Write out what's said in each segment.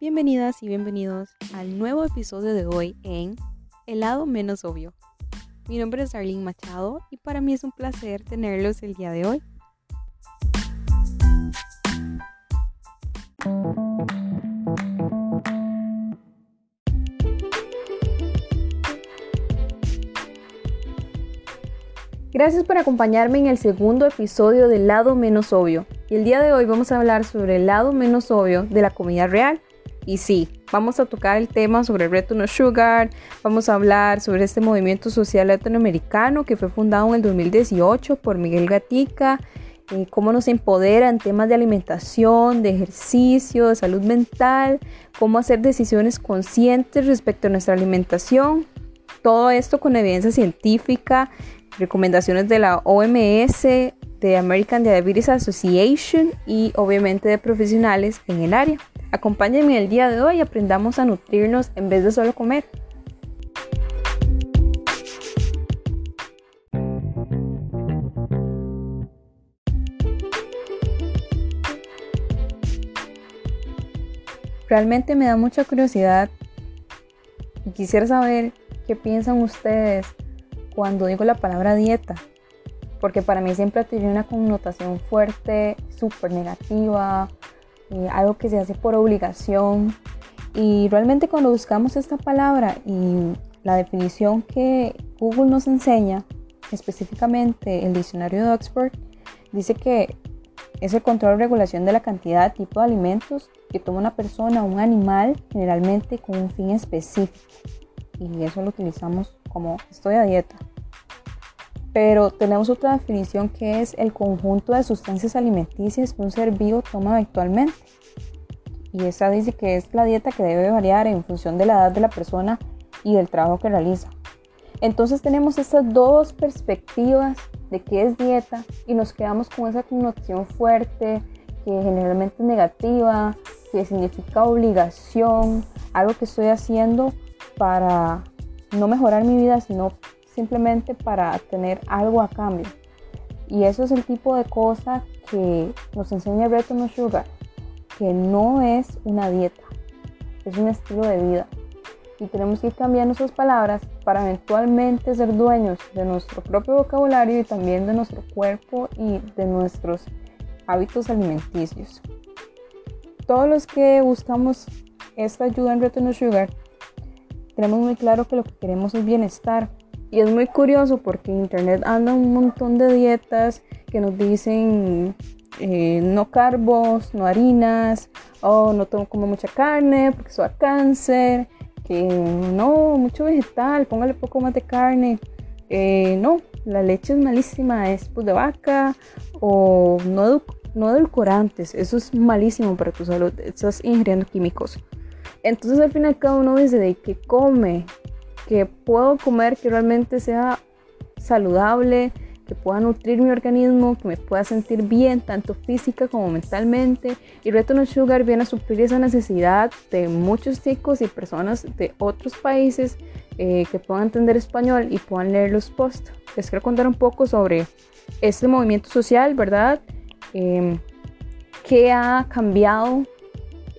Bienvenidas y bienvenidos al nuevo episodio de hoy en El lado menos obvio. Mi nombre es Arlene Machado y para mí es un placer tenerlos el día de hoy. Gracias por acompañarme en el segundo episodio del lado menos obvio. Y el día de hoy vamos a hablar sobre el lado menos obvio de la comida real. Y sí, vamos a tocar el tema sobre el reto No Sugar, vamos a hablar sobre este movimiento social latinoamericano que fue fundado en el 2018 por Miguel Gatica, cómo nos empodera en temas de alimentación, de ejercicio, de salud mental, cómo hacer decisiones conscientes respecto a nuestra alimentación. Todo esto con evidencia científica recomendaciones de la OMS, de American Diabetes Association y obviamente de profesionales en el área. Acompáñenme el día de hoy y aprendamos a nutrirnos en vez de solo comer. Realmente me da mucha curiosidad y quisiera saber qué piensan ustedes cuando digo la palabra dieta, porque para mí siempre ha tenido una connotación fuerte, súper negativa, eh, algo que se hace por obligación. Y realmente cuando buscamos esta palabra y la definición que Google nos enseña, específicamente el diccionario de Oxford, dice que es el control o regulación de la cantidad, tipo de alimentos que toma una persona o un animal, generalmente con un fin específico. Y eso lo utilizamos como estoy a dieta. Pero tenemos otra definición que es el conjunto de sustancias alimenticias que un ser vivo toma habitualmente. Y esa dice que es la dieta que debe variar en función de la edad de la persona y del trabajo que realiza. Entonces tenemos estas dos perspectivas de qué es dieta y nos quedamos con esa connotación fuerte que generalmente es negativa, que significa obligación, algo que estoy haciendo para no mejorar mi vida, sino simplemente para tener algo a cambio. Y eso es el tipo de cosa que nos enseña Reto No Sugar, que no es una dieta, es un estilo de vida. Y tenemos que ir cambiando sus palabras para eventualmente ser dueños de nuestro propio vocabulario y también de nuestro cuerpo y de nuestros hábitos alimenticios. Todos los que buscamos esta ayuda en Reto No Sugar, tenemos muy claro que lo que queremos es bienestar, y es muy curioso porque en internet anda un montón de dietas que nos dicen eh, no carbos, no harinas, o no tomo como mucha carne porque eso da cáncer, que no, mucho vegetal, póngale poco más de carne. Eh, no, la leche es malísima, es pues, de vaca o no, no edulcorantes, eso es malísimo para tu salud, estás ingiriendo químicos. Entonces al final cada uno dice de qué come, que puedo comer que realmente sea saludable, que pueda nutrir mi organismo, que me pueda sentir bien, tanto física como mentalmente. Y Reto No Sugar viene a suplir esa necesidad de muchos chicos y personas de otros países eh, que puedan entender español y puedan leer los posts. Les quiero contar un poco sobre este movimiento social, ¿verdad? Eh, que ha cambiado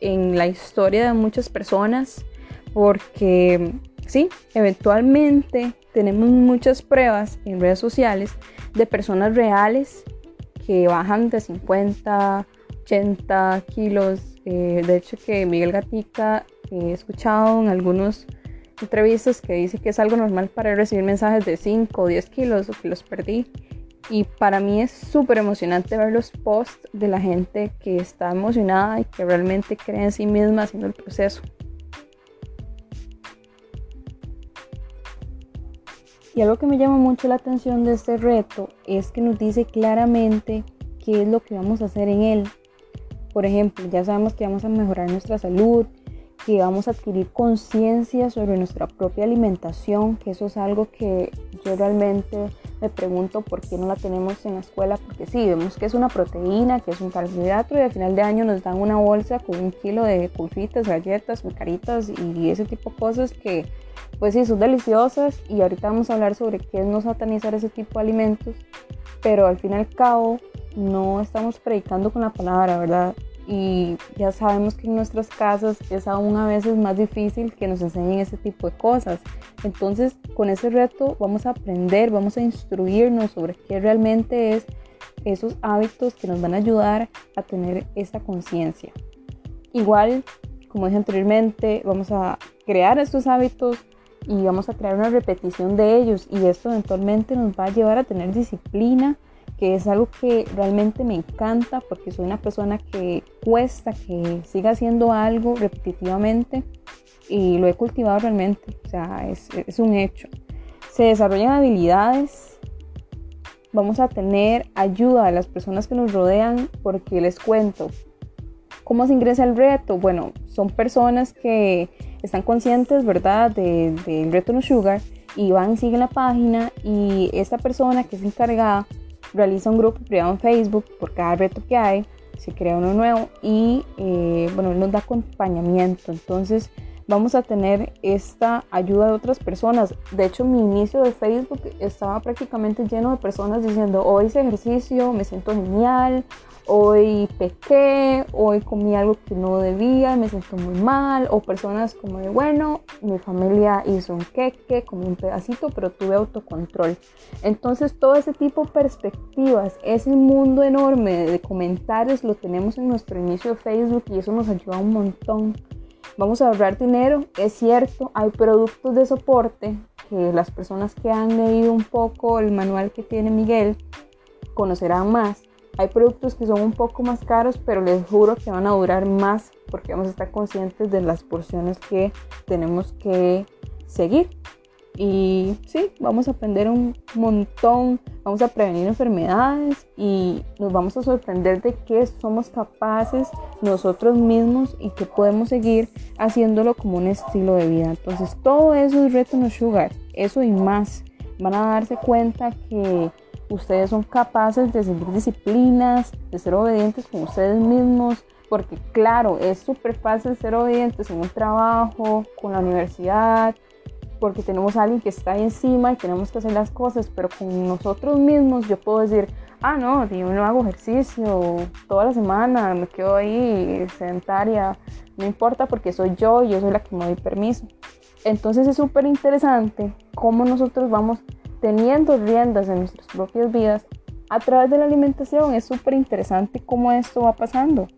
en la historia de muchas personas, porque Sí, eventualmente tenemos muchas pruebas en redes sociales de personas reales que bajan de 50, 80 kilos. Eh, de hecho, que Miguel Gatica he escuchado en algunas entrevistas que dice que es algo normal para recibir mensajes de 5 o 10 kilos o que los perdí. Y para mí es súper emocionante ver los posts de la gente que está emocionada y que realmente cree en sí misma haciendo el proceso. Y algo que me llama mucho la atención de este reto es que nos dice claramente qué es lo que vamos a hacer en él. Por ejemplo, ya sabemos que vamos a mejorar nuestra salud, que vamos a adquirir conciencia sobre nuestra propia alimentación, que eso es algo que yo realmente me pregunto por qué no la tenemos en la escuela, porque sí, vemos que es una proteína, que es un carbohidrato y al final de año nos dan una bolsa con un kilo de confitas, galletas, caritas y ese tipo de cosas que pues sí, son deliciosas y ahorita vamos a hablar sobre qué es no satanizar ese tipo de alimentos, pero al fin y al cabo no estamos predicando con la palabra, ¿verdad? Y ya sabemos que en nuestras casas es aún a veces más difícil que nos enseñen ese tipo de cosas. Entonces, con ese reto vamos a aprender, vamos a instruirnos sobre qué realmente es esos hábitos que nos van a ayudar a tener esta conciencia. Igual, como dije anteriormente, vamos a crear estos hábitos y vamos a crear una repetición de ellos y esto eventualmente nos va a llevar a tener disciplina, que es algo que realmente me encanta porque soy una persona que cuesta que siga haciendo algo repetitivamente y lo he cultivado realmente, o sea, es, es un hecho. Se desarrollan habilidades, vamos a tener ayuda de las personas que nos rodean porque les cuento, ¿Cómo se ingresa el reto? Bueno, son personas que están conscientes, ¿verdad?, del de, reto No Sugar y van, siguen la página y esta persona que es encargada realiza un grupo privado en Facebook por cada reto que hay, se crea uno nuevo y, eh, bueno, nos da acompañamiento. Entonces, vamos a tener esta ayuda de otras personas. De hecho, mi inicio de Facebook estaba prácticamente lleno de personas diciendo, hoy hice ejercicio, me siento genial, hoy pequé, hoy comí algo que no debía, me siento muy mal, o personas como de, bueno, mi familia hizo un queque, comí un pedacito, pero tuve autocontrol. Entonces todo ese tipo de perspectivas, ese mundo enorme de comentarios lo tenemos en nuestro inicio de Facebook y eso nos ayuda un montón. Vamos a ahorrar dinero, es cierto, hay productos de soporte que las personas que han leído un poco el manual que tiene Miguel conocerán más hay productos que son un poco más caros, pero les juro que van a durar más porque vamos a estar conscientes de las porciones que tenemos que seguir. Y sí, vamos a aprender un montón, vamos a prevenir enfermedades y nos vamos a sorprender de que somos capaces nosotros mismos y que podemos seguir haciéndolo como un estilo de vida. Entonces todo eso es reto no sugar, eso y más. Van a darse cuenta que ustedes son capaces de seguir disciplinas, de ser obedientes con ustedes mismos, porque claro, es súper fácil ser obedientes en un trabajo, con la universidad, porque tenemos a alguien que está ahí encima y tenemos que hacer las cosas, pero con nosotros mismos yo puedo decir, ah, no, yo no hago ejercicio toda la semana, me quedo ahí sedentaria, no importa porque soy yo, yo soy la que me doy permiso. Entonces es súper interesante cómo nosotros vamos teniendo riendas en nuestras propias vidas a través de la alimentación. Es súper interesante cómo esto va pasando.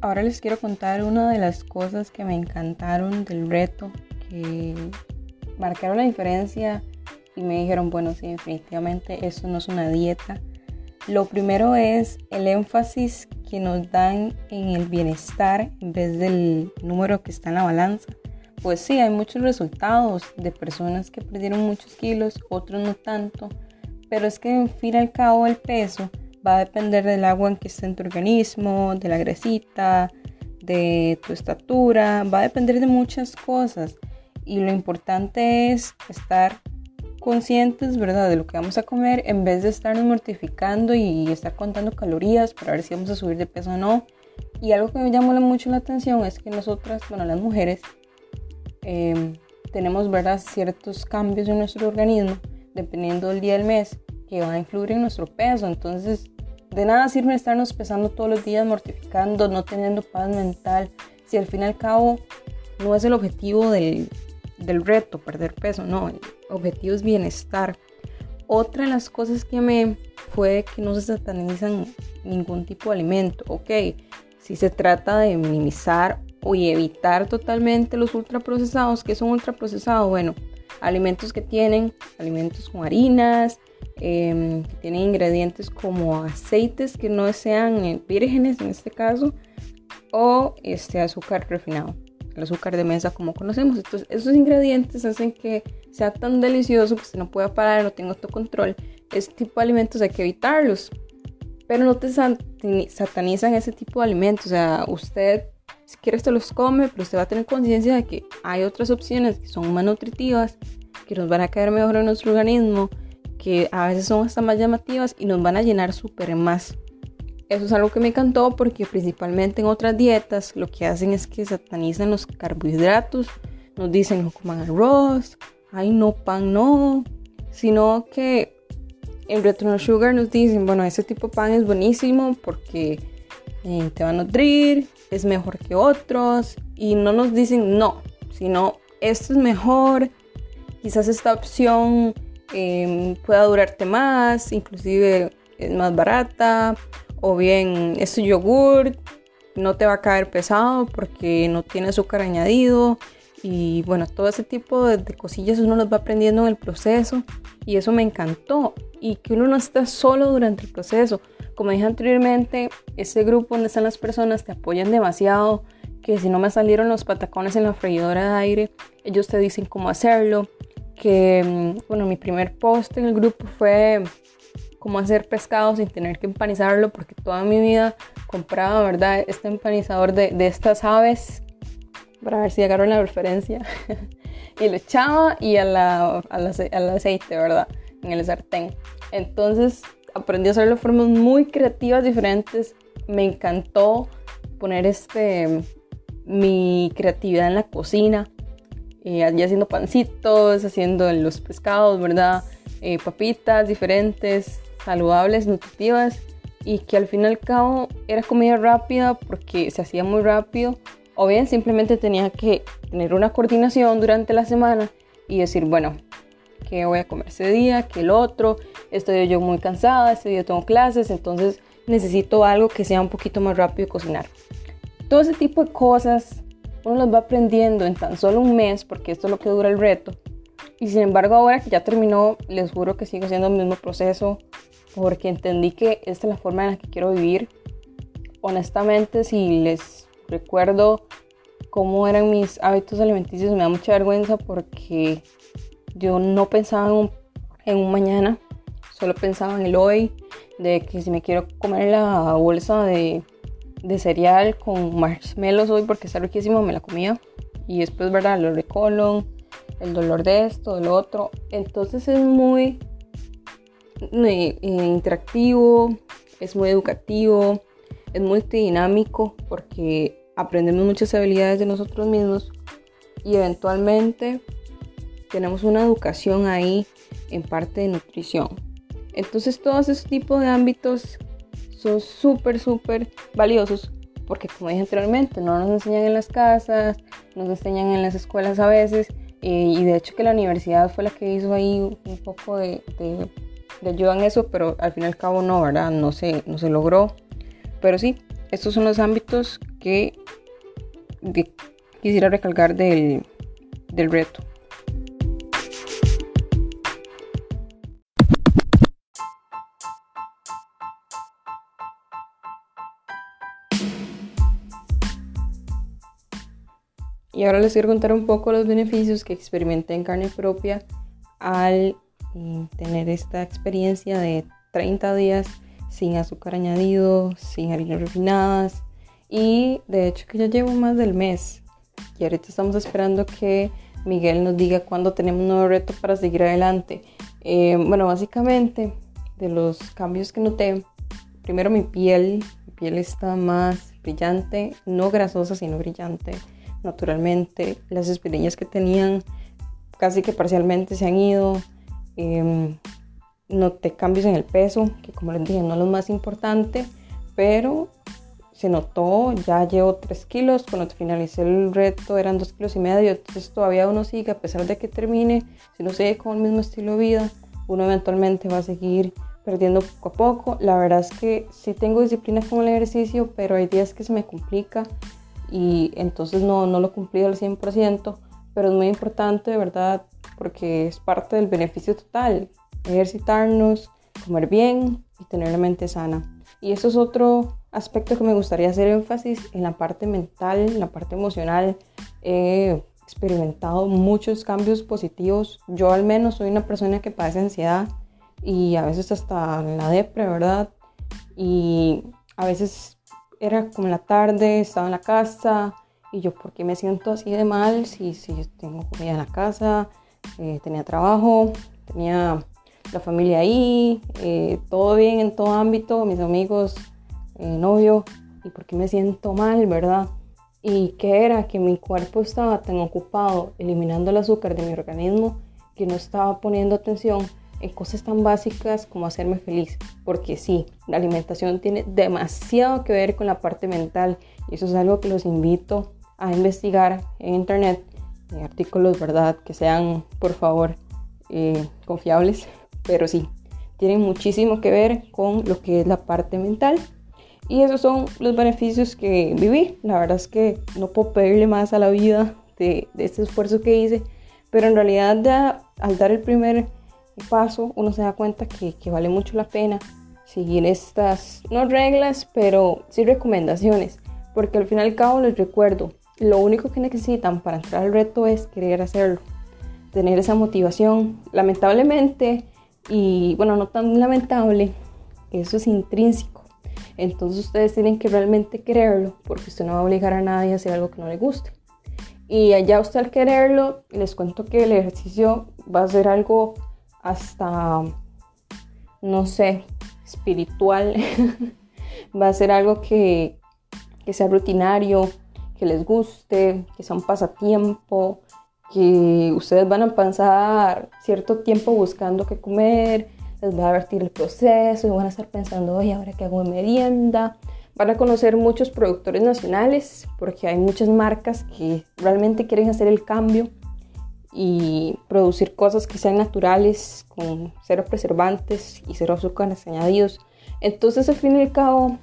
Ahora les quiero contar una de las cosas que me encantaron del reto, que marcaron la diferencia y me dijeron, bueno, sí, definitivamente eso no es una dieta, lo primero es el énfasis que nos dan en el bienestar en vez del número que está en la balanza. Pues sí, hay muchos resultados de personas que perdieron muchos kilos, otros no tanto, pero es que en fin y al cabo el peso va a depender del agua en que está en tu organismo, de la grasita, de tu estatura, va a depender de muchas cosas. Y lo importante es estar conscientes, ¿verdad?, de lo que vamos a comer en vez de estarnos mortificando y estar contando calorías para ver si vamos a subir de peso o no. Y algo que me llamó mucho la atención es que nosotras, bueno, las mujeres, em, tenemos, ¿verdad?, ciertos cambios en nuestro organismo dependiendo del día del mes que van a influir en nuestro peso. Entonces, de nada sirve estarnos pesando todos los días, mortificando, no teniendo paz mental, si al fin y al cabo no es el objetivo del, del reto, perder peso, no, el objetivo es bienestar. Otra de las cosas que me fue que no se satanizan ningún tipo de alimento, ok, si se trata de minimizar o evitar totalmente los ultraprocesados, que son ultraprocesados? Bueno, alimentos que tienen alimentos con harinas, em, que tienen ingredientes como aceites que no sean vírgenes en este caso, o este azúcar refinado el azúcar de mesa como conocemos. Entonces, esos ingredientes hacen que sea tan delicioso que usted no pueda parar, no tenga autocontrol. Este tipo de alimentos hay que evitarlos. Pero no te satanizan ese tipo de alimentos. O sea, usted, si quiere, se los come, pero usted va a tener conciencia de que hay otras opciones que son más nutritivas, que nos van a caer mejor en nuestro organismo, que a veces son hasta más llamativas y nos van a llenar súper más. Eso es algo que me encantó porque principalmente en otras dietas lo que hacen es que satanizan los carbohidratos, nos dicen no coman arroz, ay no pan no, sino que en Return Sugar nos dicen, bueno, ese tipo de pan es buenísimo porque eh, te va a nutrir, es mejor que otros y no nos dicen no, sino esto es mejor, quizás esta opción em, pueda durarte más, inclusive es más barata, o bien este yogur no te va a caer pesado porque no tiene azúcar añadido y bueno, todo ese tipo de, cosillas uno los va aprendiendo en el proceso y eso me encantó y que uno no está solo durante el proceso. Como dije anteriormente, ese grupo donde están las personas te apoyan demasiado, que si no me salieron los patacones en la freidora de aire, ellos te dicen cómo hacerlo, que mm, bueno, mi primer post en el grupo fue cómo hacer pescado sin tener que empanizarlo, porque toda mi vida compraba, ¿verdad? Este empanizador de, de estas aves, para ver si agarro la referencia, y lo echaba y a la, al aceite, ¿verdad? En el sartén. Entonces aprendí a hacerlo de formas muy creativas, diferentes. Me encantó poner este mi creatividad en la cocina, eh, allí haciendo pancitos, haciendo los pescados, ¿verdad? Eh, papitas diferentes, saludables, nutritivas y que al fin y al cabo era comida rápida porque se hacía muy rápido o bien simplemente tenía que tener una coordinación durante la semana y decir, bueno, ¿qué voy a comer ese día? ¿Qué el otro? Estoy yo muy cansada, este día tengo clases, entonces necesito algo que sea un poquito más rápido de cocinar. Todo ese tipo de cosas uno las va aprendiendo en tan solo un mes porque esto es lo que dura el reto. Y sin embargo ahora que ya terminó, les juro que sigo haciendo el mismo proceso porque entendí que esta es la forma en la que quiero vivir. Honestamente, si les recuerdo cómo eran mis hábitos alimenticios, me da mucha vergüenza porque yo no pensaba en un, mañana, solo pensaba en el hoy, de que si me quiero comer la bolsa de, de cereal con marshmallows hoy porque está riquísimo, me la comía. Y después, ¿verdad? Lo de colon, el dolor de esto, del otro. Entonces es muy interactivo, es muy educativo, es multidinámico porque aprendemos muchas habilidades de nosotros mismos y eventualmente tenemos una educación ahí en parte de nutrición. Entonces todos esos tipos de ámbitos son súper, súper valiosos porque como dije anteriormente, no nos enseñan en las casas, nos enseñan en las escuelas a veces eh, y de hecho que la universidad fue la que hizo ahí un poco de le ayudan eso, pero al fin y al cabo no, ¿verdad? No se, no se logró. Pero sí, estos son los ámbitos que, quisiera recalcar del, del reto. Y ahora les quiero contar un poco los beneficios que experimenté en carne propia al tener esta experiencia de 30 días sin azúcar añadido, sin harinas refinadas. Y de hecho que ya llevo más del mes. Y ahorita estamos esperando que Miguel nos diga cuándo tenemos un nuevo reto para seguir adelante. Eh, bueno, básicamente de los cambios que noté, primero mi piel, mi piel está más brillante, no grasosa sino brillante naturalmente. Las espinillas que tenían casi que parcialmente se han ido. Eh, noté cambios en el peso, que como les dije no lo más importante, pero se notó, ya llevo 3 kilos, cuando finalicé el reto eran 2 kilos y medio, entonces todavía uno sigue, a pesar de que termine, si no sigue con el mismo estilo de vida, uno eventualmente va a seguir perdiendo poco a poco. La verdad es que sí tengo disciplina con el ejercicio, pero hay días que se me complica y entonces no, no lo cumplí al 100%, pero es muy importante, de verdad, porque es parte del beneficio total, ejercitarnos, comer bien y tener la mente sana. Y eso es otro aspecto que me gustaría hacer énfasis en la parte mental, en la parte emocional. He experimentado muchos cambios positivos. Yo al menos soy una persona que padece ansiedad y a veces hasta la depre, ¿verdad? Y a veces era como en la tarde, estaba en la casa y yo, ¿por qué me siento así de mal si, si tengo comida en la casa? Eh, tenía trabajo, tenía la familia ahí, eh, todo bien en todo ámbito, mis amigos, eh, novio, y por qué me siento mal, ¿verdad? y que era que mi cuerpo estaba tan ocupado eliminando el azúcar de mi organismo que no estaba poniendo atención en cosas tan básicas como hacerme feliz. Porque sí, la alimentación tiene demasiado que ver con la parte mental y eso es algo que los invito a investigar en internet, en artículos, ¿verdad? Que sean, por favor, eh, confiables, pero sí, tienen muchísimo que ver con lo que es la parte mental y esos son los beneficios que viví. La verdad es que no puedo pedirle más a la vida de, este esfuerzo que hice, pero en realidad al dar el primer paso uno se da cuenta que, que vale mucho la pena seguir estas, no reglas, pero sí recomendaciones, porque al fin y al cabo les recuerdo, lo único que necesitan para entrar al reto es querer hacerlo, tener esa motivación. Lamentablemente, y bueno, no tan lamentable, eso es intrínseco entonces ustedes tienen que realmente quererlo porque usted no va a obligar a nadie a hacer algo que no le guste. Y allá usted al quererlo, les cuento que el ejercicio va a ser algo hasta, no sé, espiritual. va a ser algo que, que sea rutinario, que les guste, que sea un pasatiempo, que ustedes van a pasar cierto tiempo buscando qué comer, les va a divertir el proceso y van a estar pensando, oye, ahora que hago de merienda. Van a conocer muchos productores nacionales porque hay muchas marcas que realmente quieren hacer el cambio y producir cosas que sean naturales, con cero preservantes y cero azúcares añadidos. Entonces, al fin y al cabo,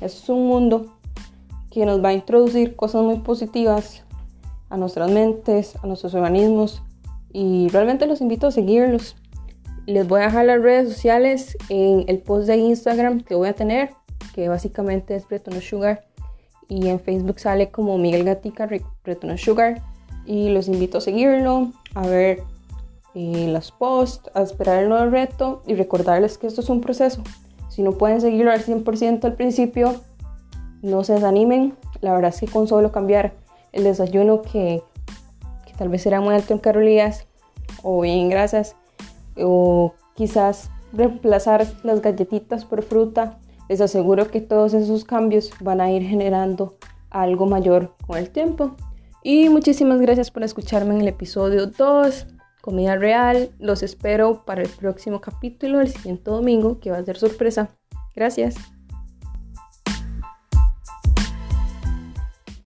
es un mundo que nos va a introducir cosas muy positivas a nuestras mentes, a nuestros organismos y realmente los invito a seguirlos. Les voy a dejar las redes sociales en el post de Instagram que voy a tener, que básicamente es Bretono Sugar. Y en Facebook sale como Miguel Gatica Bretono Sugar. Y los invito a seguirlo, a ver eh, los posts, a esperar el nuevo reto y recordarles que esto es un proceso. Si no pueden seguirlo al 100% al principio, no se desanimen. La verdad es que con solo cambiar el desayuno que, que tal vez era muy alto en calorías o bien grasas, o quizás reemplazar las galletitas por fruta, les aseguro que todos esos cambios van a ir generando algo mayor con el tiempo. Y muchísimas gracias por escucharme en el episodio 2, Comida Real. Los espero para el próximo capítulo, el siguiente domingo, que va a ser sorpresa. Gracias.